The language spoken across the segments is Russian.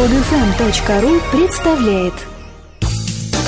Подфм.ру представляет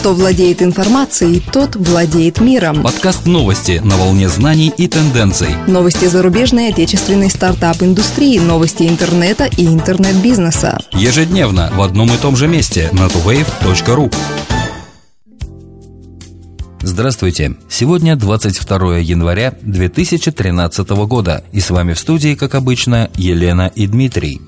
Кто владеет информацией, тот владеет миром. Подкаст новости на волне знаний и тенденций. Новости зарубежной и отечественной стартап-индустрии, новости интернета и интернет-бизнеса. Ежедневно в одном и том же месте на tuwave.ru. Здравствуйте! Сегодня 22 января 2013 года, и с вами в студии, как обычно, Елена и Дмитрий.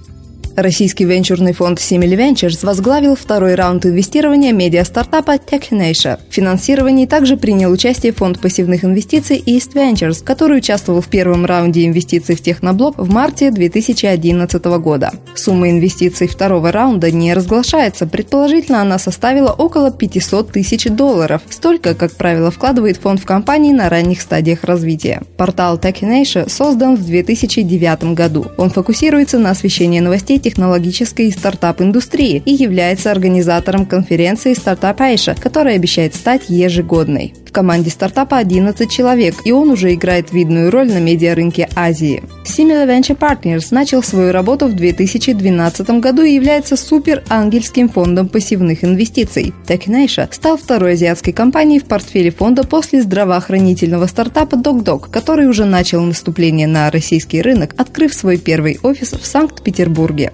Российский венчурный фонд Simil Ventures возглавил второй раунд инвестирования медиа-стартапа TechNation. В финансировании также принял участие фонд пассивных инвестиций East Ventures, который участвовал в первом раунде инвестиций в Техноблок в марте 2011 года. Сумма инвестиций второго раунда не разглашается, предположительно она составила около 500 тысяч долларов, столько, как правило, вкладывает фонд в компании на ранних стадиях развития. Портал TechNation создан в 2009 году. Он фокусируется на освещении новостей технологической и стартап-индустрии и является организатором конференции Startup Asia, которая обещает стать ежегодной. В команде стартапа 11 человек, и он уже играет видную роль на медиарынке Азии. Similar Venture Partners начал свою работу в 2012 году и является супер-ангельским фондом пассивных инвестиций. Technasia стал второй азиатской компанией в портфеле фонда после здравоохранительного стартапа DocDoc, который уже начал наступление на российский рынок, открыв свой первый офис в Санкт-Петербурге.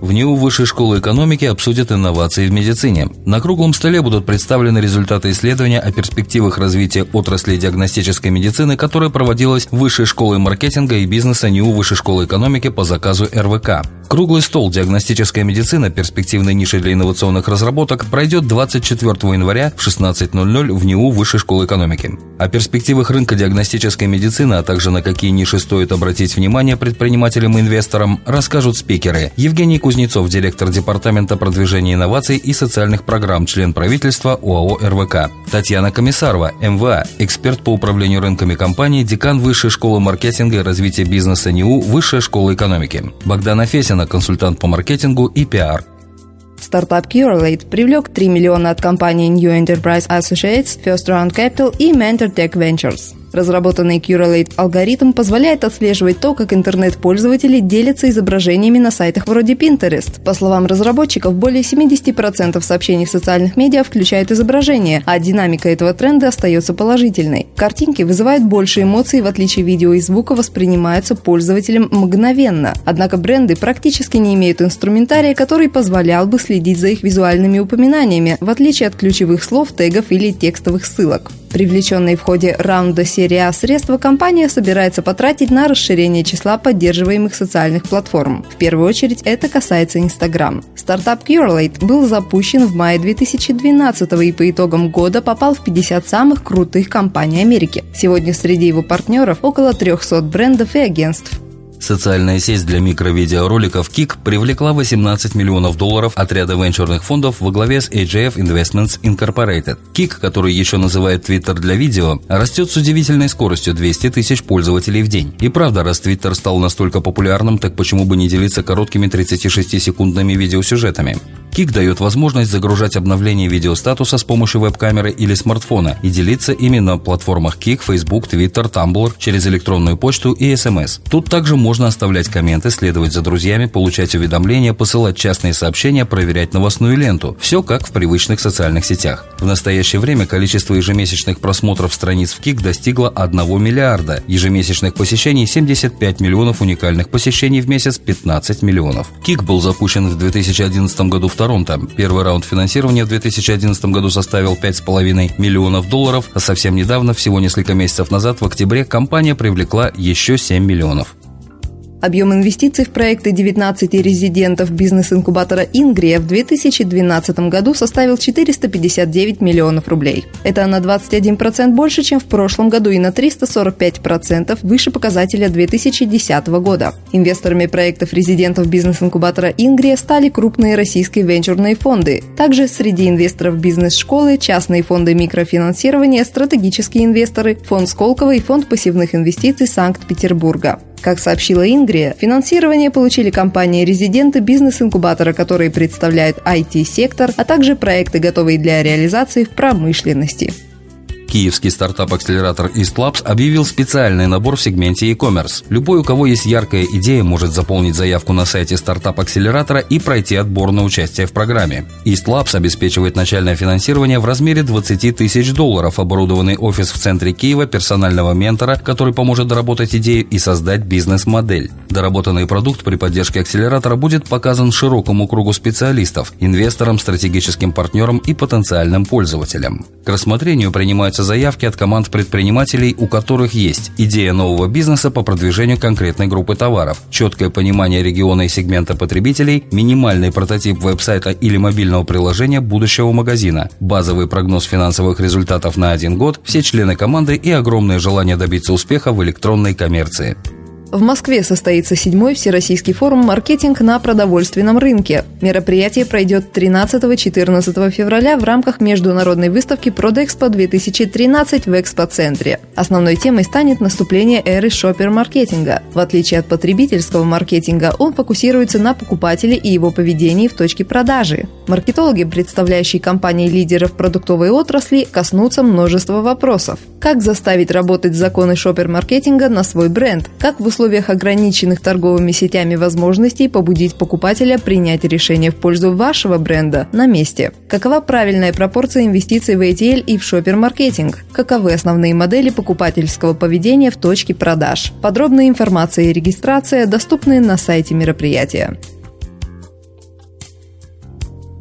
В НИУ Высшей школы экономики обсудят инновации в медицине. На круглом столе будут представлены результаты исследования о перспективах развития отрасли диагностической медицины, которое проводилось Высшей школой маркетинга и бизнеса НИУ Высшей школы экономики по заказу РВК. Круглый стол «Диагностическая медицина. Перспективные ниши для инновационных разработок» пройдет 24 января в 16.00 в НИУ Высшей школы экономики. О перспективах рынка диагностической медицины, а также на какие ниши стоит обратить внимание предпринимателям и инвесторам, расскажут спикеры Евгений Кузнецов, директор Департамента продвижения инноваций и социальных программ, член правительства ОАО «РВК». Татьяна Комиссарова, МВА, эксперт по управлению рынками компании, декан Высшей школы маркетинга и развития бизнеса НИУ, Высшая школа экономики. Богдана Фесина, консультант по маркетингу и пиар. Стартап Curalate привлек 3 миллиона от компании New Enterprise Associates, First Round Capital и Mentor Tech Ventures. Разработанный Curalate алгоритм позволяет отслеживать то, как интернет-пользователи делятся изображениями на сайтах вроде Pinterest. По словам разработчиков, более 70% сообщений в социальных медиа включают изображения, а динамика этого тренда остается положительной. Картинки вызывают больше эмоций, в отличие видео и звука воспринимаются пользователем мгновенно. Однако бренды практически не имеют инструментария, который позволял бы следить за их визуальными упоминаниями, в отличие от ключевых слов, тегов или текстовых ссылок. Привлеченные в ходе раунда серии А средства компания собирается потратить на расширение числа поддерживаемых социальных платформ. В первую очередь это касается Instagram. Стартап Curelate был запущен в мае 2012 и по итогам года попал в 50 самых крутых компаний Америки. Сегодня среди его партнеров около 300 брендов и агентств. Социальная сеть для микровидеороликов Kik привлекла 18 миллионов долларов от ряда венчурных фондов во главе с AGF Investments Incorporated. Kik, который еще называют Twitter для видео, растет с удивительной скоростью 200 тысяч пользователей в день. И правда, раз Twitter стал настолько популярным, так почему бы не делиться короткими 36-секундными видеосюжетами? Kik дает возможность загружать обновления видеостатуса с помощью веб-камеры или смартфона и делиться ими на платформах Kik, Facebook, Twitter, Tumblr через электронную почту и SMS. Тут также можно оставлять комменты, следовать за друзьями, получать уведомления, посылать частные сообщения, проверять новостную ленту. Все как в привычных социальных сетях. В настоящее время количество ежемесячных просмотров страниц в Kik достигло 1 миллиарда, ежемесячных посещений 75 миллионов, уникальных посещений в месяц 15 миллионов. Kik был запущен в 2011 году в Торонто. Первый раунд финансирования в 2011 году составил 5,5 миллионов долларов, а совсем недавно, всего несколько месяцев назад, в октябре, компания привлекла еще 7 миллионов. Объем инвестиций в проекты 19 резидентов бизнес-инкубатора «Ингрия» в 2012 году составил 459 миллионов рублей. Это на 21% больше, чем в прошлом году и на 345% выше показателя 2010 года. Инвесторами проектов резидентов бизнес-инкубатора «Ингрия» стали крупные российские венчурные фонды. Также среди инвесторов бизнес-школы, частные фонды микрофинансирования, стратегические инвесторы, фонд Сколково и фонд пассивных инвестиций Санкт-Петербурга. Как сообщила Ингрия, финансирование получили компании-резиденты бизнес-инкубатора, которые представляют IT-сектор, а также проекты, готовые для реализации в промышленности. Киевский стартап-акселератор East Labs объявил специальный набор в сегменте e-commerce. Любой, у кого есть яркая идея, может заполнить заявку на сайте стартап-акселератора и пройти отбор на участие в программе. East Labs обеспечивает начальное финансирование в размере 20 тысяч долларов, оборудованный офис в центре Киева, персонального ментора, который поможет доработать идею и создать бизнес-модель. Доработанный продукт при поддержке акселератора будет показан широкому кругу специалистов, инвесторам, стратегическим партнерам и потенциальным пользователям. К рассмотрению принимаются заявки от команд предпринимателей, у которых есть идея нового бизнеса по продвижению конкретной группы товаров, четкое понимание региона и сегмента потребителей, минимальный прототип веб-сайта или мобильного приложения будущего магазина, базовый прогноз финансовых результатов на один год, все члены команды и огромное желание добиться успеха в электронной коммерции. В Москве состоится седьмой Всероссийский форум «Маркетинг на продовольственном рынке». Мероприятие пройдет 13-14 февраля в рамках международной выставки «Продэкспо-2013» в экспоцентре. Основной темой станет наступление эры шопер-маркетинга. В отличие от потребительского маркетинга, он фокусируется на покупателе и его поведении в точке продажи. Маркетологи, представляющие компании лидеров продуктовой отрасли, коснутся множества вопросов. Как заставить работать законы шопер-маркетинга на свой бренд? Как в условиях ограниченных торговыми сетями возможностей побудить покупателя принять решение в пользу вашего бренда на месте. Какова правильная пропорция инвестиций в ATL и в шопер-маркетинг? Каковы основные модели покупательского поведения в точке продаж? Подробная информация и регистрация доступны на сайте мероприятия.